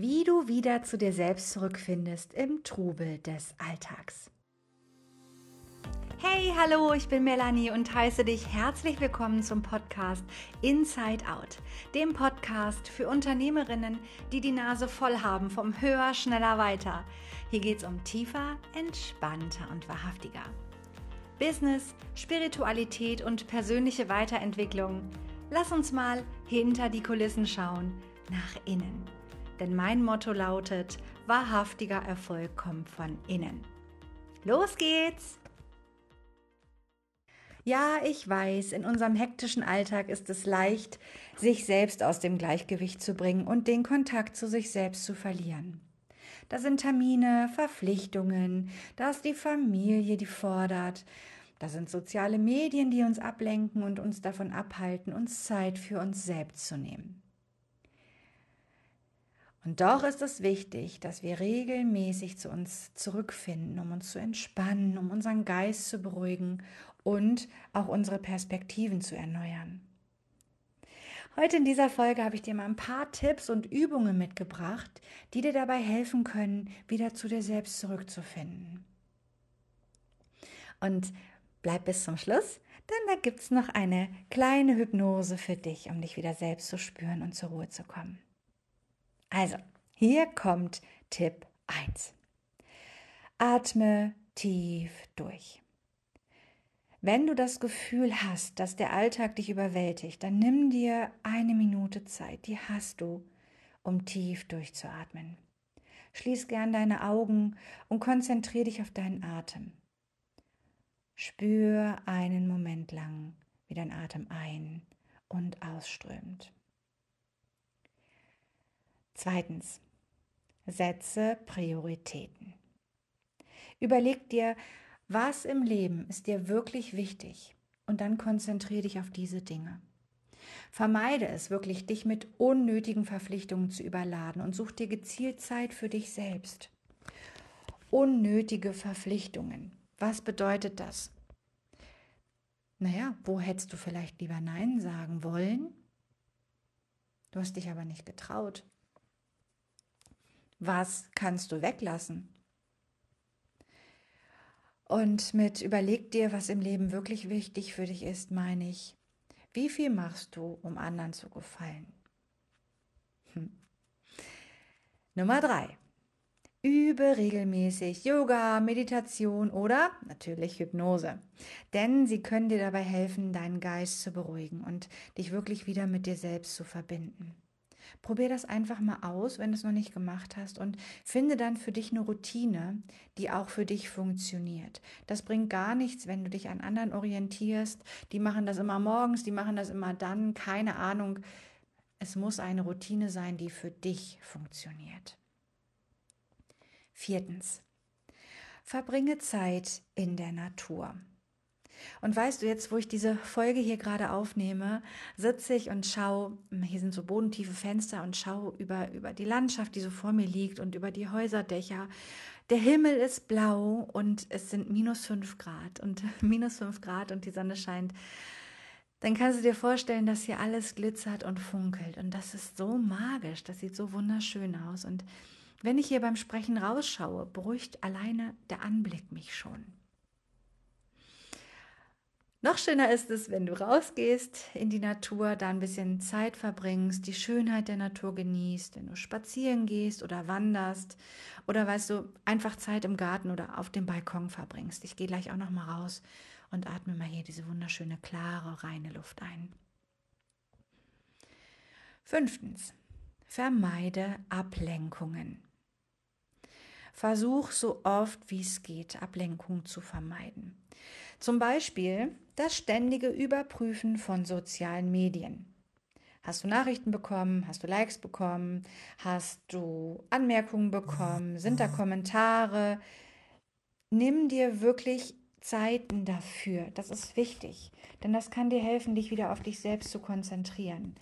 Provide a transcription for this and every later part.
wie du wieder zu dir selbst zurückfindest im Trubel des Alltags. Hey, hallo, ich bin Melanie und heiße dich herzlich willkommen zum Podcast Inside Out, dem Podcast für Unternehmerinnen, die die Nase voll haben vom Höher, Schneller, Weiter. Hier geht es um tiefer, entspannter und wahrhaftiger. Business, Spiritualität und persönliche Weiterentwicklung. Lass uns mal hinter die Kulissen schauen, nach innen. Denn mein Motto lautet, wahrhaftiger Erfolg kommt von innen. Los geht's! Ja, ich weiß, in unserem hektischen Alltag ist es leicht, sich selbst aus dem Gleichgewicht zu bringen und den Kontakt zu sich selbst zu verlieren. Da sind Termine, Verpflichtungen, da ist die Familie, die fordert, da sind soziale Medien, die uns ablenken und uns davon abhalten, uns Zeit für uns selbst zu nehmen. Und doch ist es wichtig, dass wir regelmäßig zu uns zurückfinden, um uns zu entspannen, um unseren Geist zu beruhigen und auch unsere Perspektiven zu erneuern. Heute in dieser Folge habe ich dir mal ein paar Tipps und Übungen mitgebracht, die dir dabei helfen können, wieder zu dir selbst zurückzufinden. Und bleib bis zum Schluss, denn da gibt es noch eine kleine Hypnose für dich, um dich wieder selbst zu spüren und zur Ruhe zu kommen. Also, hier kommt Tipp 1. Atme tief durch. Wenn du das Gefühl hast, dass der Alltag dich überwältigt, dann nimm dir eine Minute Zeit, die hast du, um tief durchzuatmen. Schließ gern deine Augen und konzentriere dich auf deinen Atem. Spür einen Moment lang, wie dein Atem ein- und ausströmt. Zweitens, setze Prioritäten. Überleg dir, was im Leben ist dir wirklich wichtig und dann konzentriere dich auf diese Dinge. Vermeide es wirklich, dich mit unnötigen Verpflichtungen zu überladen und such dir gezielt Zeit für dich selbst. Unnötige Verpflichtungen. Was bedeutet das? Naja, wo hättest du vielleicht lieber Nein sagen wollen? Du hast dich aber nicht getraut. Was kannst du weglassen? Und mit überleg dir, was im Leben wirklich wichtig für dich ist, meine ich, wie viel machst du, um anderen zu gefallen? Hm. Nummer drei. Übe regelmäßig Yoga, Meditation oder natürlich Hypnose. Denn sie können dir dabei helfen, deinen Geist zu beruhigen und dich wirklich wieder mit dir selbst zu verbinden. Probier das einfach mal aus, wenn du es noch nicht gemacht hast und finde dann für dich eine Routine, die auch für dich funktioniert. Das bringt gar nichts, wenn du dich an anderen orientierst. Die machen das immer morgens, die machen das immer dann, keine Ahnung. Es muss eine Routine sein, die für dich funktioniert. Viertens. Verbringe Zeit in der Natur. Und weißt du, jetzt, wo ich diese Folge hier gerade aufnehme, sitze ich und schaue, hier sind so bodentiefe Fenster und schaue über, über die Landschaft, die so vor mir liegt und über die Häuserdächer. Der Himmel ist blau und es sind minus fünf Grad und minus fünf Grad und die Sonne scheint. Dann kannst du dir vorstellen, dass hier alles glitzert und funkelt. Und das ist so magisch, das sieht so wunderschön aus. Und wenn ich hier beim Sprechen rausschaue, beruhigt alleine der Anblick mich schon. Noch schöner ist es, wenn du rausgehst in die Natur, da ein bisschen Zeit verbringst, die Schönheit der Natur genießt, wenn du spazieren gehst oder wanderst oder weißt du, einfach Zeit im Garten oder auf dem Balkon verbringst. Ich gehe gleich auch noch mal raus und atme mal hier diese wunderschöne, klare, reine Luft ein. Fünftens, vermeide Ablenkungen. Versuch so oft wie es geht, Ablenkung zu vermeiden. Zum Beispiel das ständige Überprüfen von sozialen Medien. Hast du Nachrichten bekommen? Hast du Likes bekommen? Hast du Anmerkungen bekommen? Sind da Kommentare? Nimm dir wirklich Zeiten dafür. Das ist wichtig, denn das kann dir helfen, dich wieder auf dich selbst zu konzentrieren.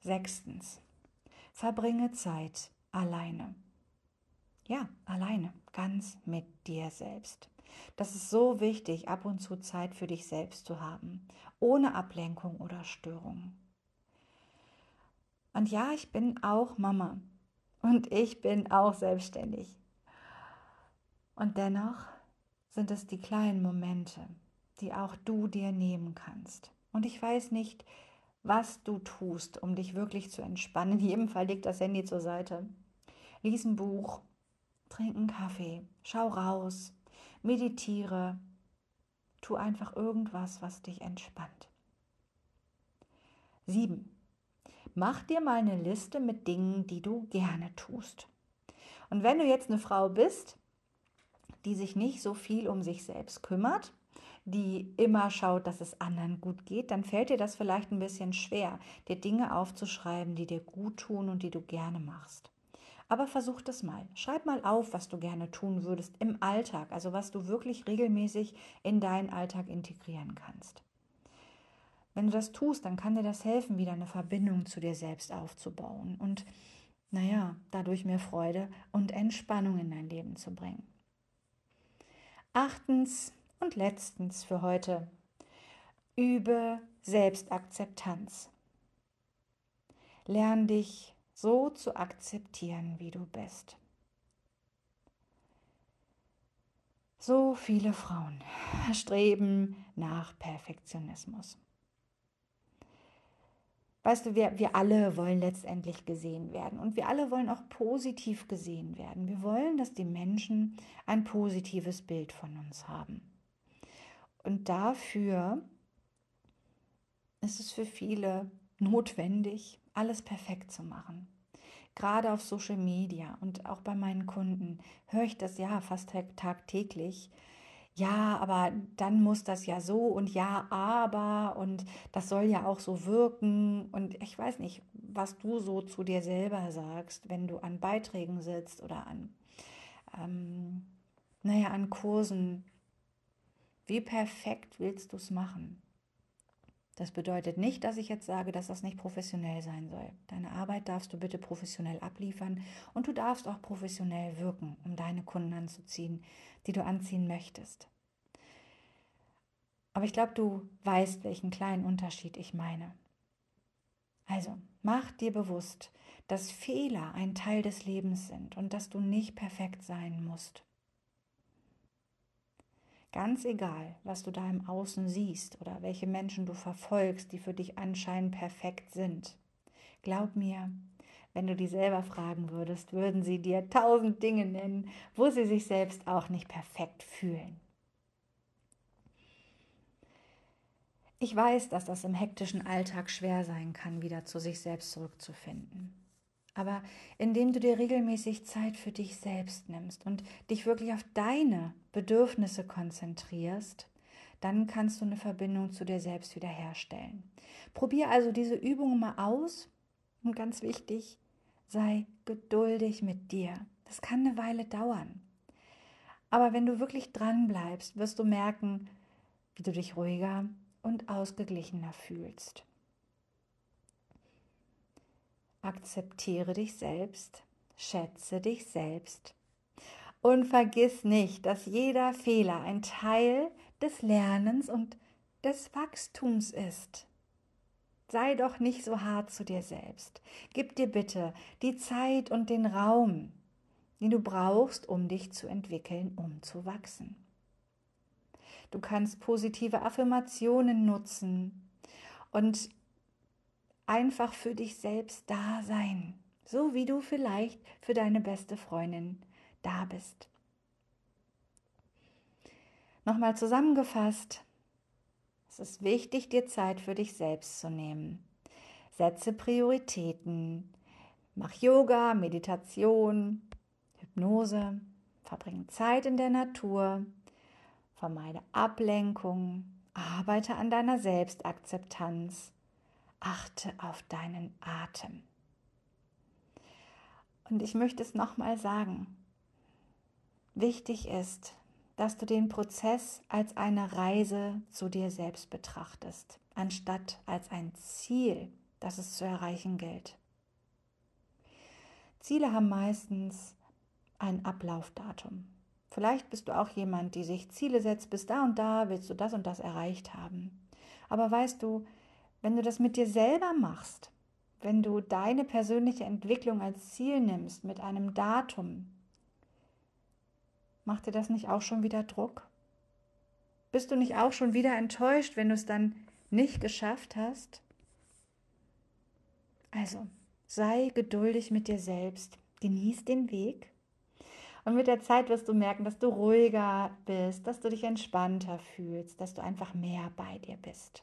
Sechstens. Verbringe Zeit alleine. Ja, alleine, ganz mit dir selbst. Das ist so wichtig, ab und zu Zeit für dich selbst zu haben, ohne Ablenkung oder Störung. Und ja, ich bin auch Mama. Und ich bin auch selbstständig. Und dennoch sind es die kleinen Momente, die auch du dir nehmen kannst. Und ich weiß nicht, was du tust, um dich wirklich zu entspannen. In jedem Fall leg das Handy zur Seite. Lies ein Buch, trink einen Kaffee, schau raus, meditiere, tu einfach irgendwas, was dich entspannt. 7. Mach dir mal eine Liste mit Dingen, die du gerne tust. Und wenn du jetzt eine Frau bist, die sich nicht so viel um sich selbst kümmert, die immer schaut, dass es anderen gut geht, dann fällt dir das vielleicht ein bisschen schwer, dir Dinge aufzuschreiben, die dir gut tun und die du gerne machst. Aber versuch das mal. Schreib mal auf, was du gerne tun würdest im Alltag, also was du wirklich regelmäßig in deinen Alltag integrieren kannst. Wenn du das tust, dann kann dir das helfen, wieder eine Verbindung zu dir selbst aufzubauen und, naja, dadurch mehr Freude und Entspannung in dein Leben zu bringen. Achtens und letztens für heute, übe Selbstakzeptanz. Lern dich so zu akzeptieren, wie du bist. So viele Frauen streben nach Perfektionismus. Weißt du, wir, wir alle wollen letztendlich gesehen werden und wir alle wollen auch positiv gesehen werden. Wir wollen, dass die Menschen ein positives Bild von uns haben. Und dafür ist es für viele notwendig, alles perfekt zu machen. Gerade auf Social Media und auch bei meinen Kunden höre ich das ja fast tagtäglich, ja, aber dann muss das ja so und ja, aber und das soll ja auch so wirken und ich weiß nicht, was du so zu dir selber sagst, wenn du an Beiträgen sitzt oder an, ähm, naja, an Kursen. Wie perfekt willst du es machen? Das bedeutet nicht, dass ich jetzt sage, dass das nicht professionell sein soll. Deine Arbeit darfst du bitte professionell abliefern und du darfst auch professionell wirken, um deine Kunden anzuziehen, die du anziehen möchtest. Aber ich glaube, du weißt, welchen kleinen Unterschied ich meine. Also, mach dir bewusst, dass Fehler ein Teil des Lebens sind und dass du nicht perfekt sein musst. Ganz egal, was du da im Außen siehst oder welche Menschen du verfolgst, die für dich anscheinend perfekt sind. Glaub mir, wenn du die selber fragen würdest, würden sie dir tausend Dinge nennen, wo sie sich selbst auch nicht perfekt fühlen. Ich weiß, dass das im hektischen Alltag schwer sein kann, wieder zu sich selbst zurückzufinden. Aber indem du dir regelmäßig Zeit für dich selbst nimmst und dich wirklich auf deine Bedürfnisse konzentrierst, dann kannst du eine Verbindung zu dir selbst wiederherstellen. Probier also diese Übung mal aus und ganz wichtig, sei geduldig mit dir. Das kann eine Weile dauern. Aber wenn du wirklich dran bleibst, wirst du merken, wie du dich ruhiger und ausgeglichener fühlst. Akzeptiere dich selbst, schätze dich selbst und vergiss nicht, dass jeder Fehler ein Teil des Lernens und des Wachstums ist. Sei doch nicht so hart zu dir selbst. Gib dir bitte die Zeit und den Raum, den du brauchst, um dich zu entwickeln, um zu wachsen. Du kannst positive Affirmationen nutzen und einfach für dich selbst da sein, so wie du vielleicht für deine beste Freundin da bist. Nochmal zusammengefasst, es ist wichtig, dir Zeit für dich selbst zu nehmen. Setze Prioritäten, mach Yoga, Meditation, Hypnose, verbringe Zeit in der Natur, vermeide Ablenkung, arbeite an deiner Selbstakzeptanz achte auf deinen Atem. Und ich möchte es nochmal sagen. Wichtig ist, dass du den Prozess als eine Reise zu dir selbst betrachtest, anstatt als ein Ziel, das es zu erreichen gilt. Ziele haben meistens ein Ablaufdatum. Vielleicht bist du auch jemand, die sich Ziele setzt, bis da und da willst du das und das erreicht haben. Aber weißt du, wenn du das mit dir selber machst, wenn du deine persönliche Entwicklung als Ziel nimmst mit einem Datum, macht dir das nicht auch schon wieder Druck? Bist du nicht auch schon wieder enttäuscht, wenn du es dann nicht geschafft hast? Also, sei geduldig mit dir selbst, genieß den Weg und mit der Zeit wirst du merken, dass du ruhiger bist, dass du dich entspannter fühlst, dass du einfach mehr bei dir bist.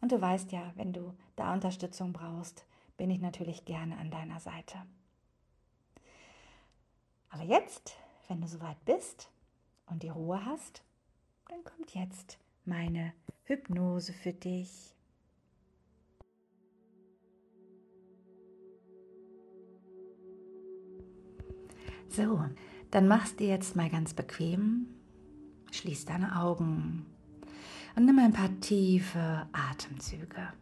Und du weißt ja, wenn du da Unterstützung brauchst, bin ich natürlich gerne an deiner Seite. Aber jetzt, wenn du soweit bist und die Ruhe hast, dann kommt jetzt meine Hypnose für dich. So, dann machst du jetzt mal ganz bequem, schließ deine Augen und nimm ein paar tiefe Atemzüge.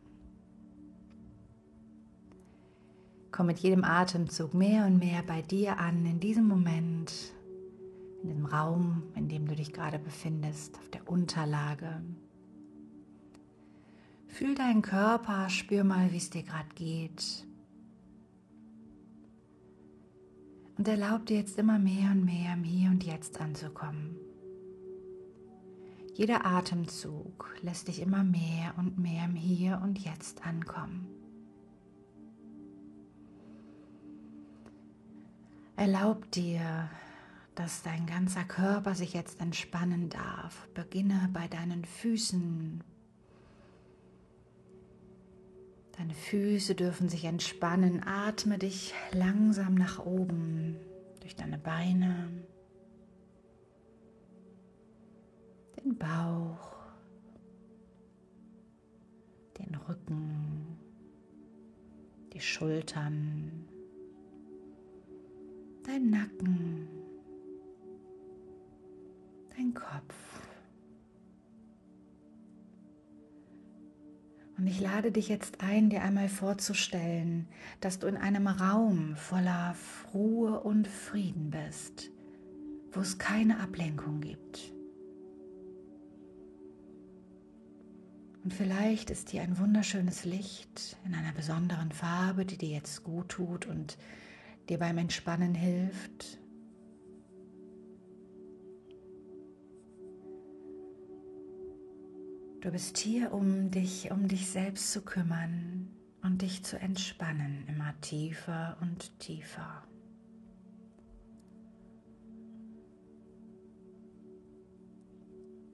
Komm mit jedem Atemzug mehr und mehr bei dir an, in diesem Moment, in dem Raum, in dem du dich gerade befindest, auf der Unterlage. Fühl deinen Körper, spür mal, wie es dir gerade geht. Und erlaub dir jetzt immer mehr und mehr im Hier und Jetzt anzukommen. Jeder Atemzug lässt dich immer mehr und mehr im Hier und Jetzt ankommen. Erlaub dir, dass dein ganzer Körper sich jetzt entspannen darf. Beginne bei deinen Füßen, Deine Füße dürfen sich entspannen. Atme dich langsam nach oben durch deine Beine, den Bauch, den Rücken, die Schultern, dein Nacken, dein Kopf. Und ich lade dich jetzt ein, dir einmal vorzustellen, dass du in einem Raum voller Ruhe und Frieden bist, wo es keine Ablenkung gibt. Und vielleicht ist hier ein wunderschönes Licht in einer besonderen Farbe, die dir jetzt gut tut und dir beim Entspannen hilft. Du bist hier, um dich um dich selbst zu kümmern und dich zu entspannen, immer tiefer und tiefer.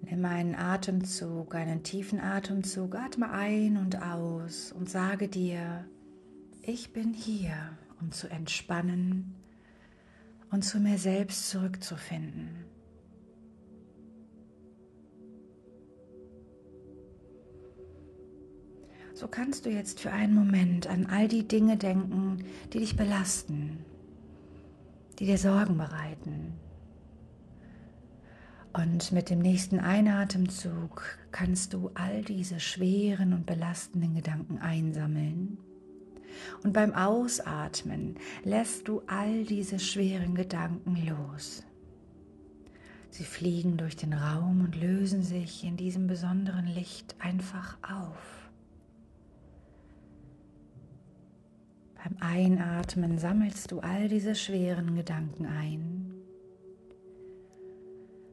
Nimm einen Atemzug, einen tiefen Atemzug, atme ein und aus und sage dir, ich bin hier, um zu entspannen und zu mir selbst zurückzufinden. So kannst du jetzt für einen Moment an all die Dinge denken, die dich belasten, die dir Sorgen bereiten. Und mit dem nächsten Einatemzug kannst du all diese schweren und belastenden Gedanken einsammeln. Und beim Ausatmen lässt du all diese schweren Gedanken los. Sie fliegen durch den Raum und lösen sich in diesem besonderen Licht einfach auf. Beim Einatmen sammelst du all diese schweren Gedanken ein.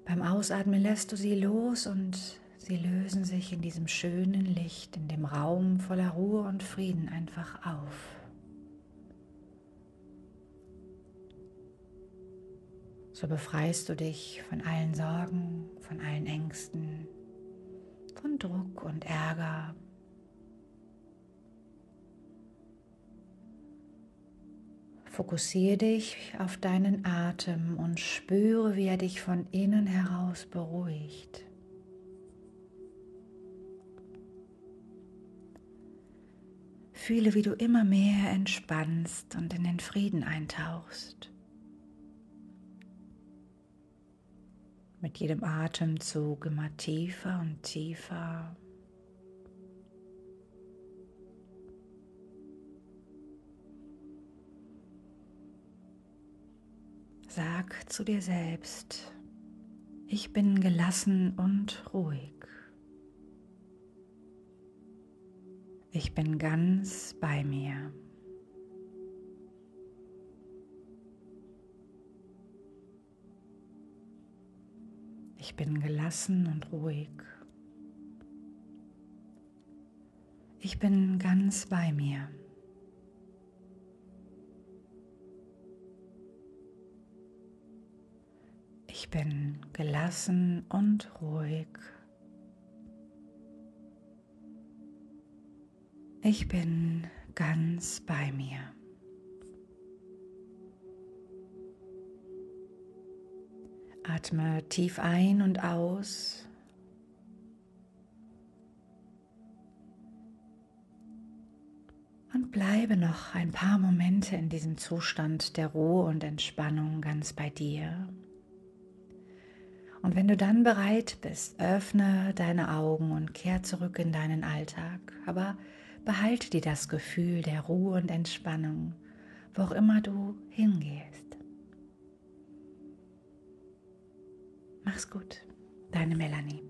Beim Ausatmen lässt du sie los und sie lösen sich in diesem schönen Licht, in dem Raum voller Ruhe und Frieden einfach auf. So befreist du dich von allen Sorgen, von allen Ängsten, von Druck und Ärger, Fokussiere dich auf deinen Atem und spüre, wie er dich von innen heraus beruhigt. Fühle, wie du immer mehr entspannst und in den Frieden eintauchst. Mit jedem Atemzug immer tiefer und tiefer. Sag zu dir selbst, ich bin gelassen und ruhig. Ich bin ganz bei mir. Ich bin gelassen und ruhig. Ich bin ganz bei mir. Ich bin gelassen und ruhig. Ich bin ganz bei mir. Atme tief ein und aus. Und bleibe noch ein paar Momente in diesem Zustand der Ruhe und Entspannung ganz bei dir. Und wenn du dann bereit bist, öffne deine Augen und kehr zurück in deinen Alltag. Aber behalte dir das Gefühl der Ruhe und Entspannung, wo auch immer du hingehst. Mach's gut, deine Melanie.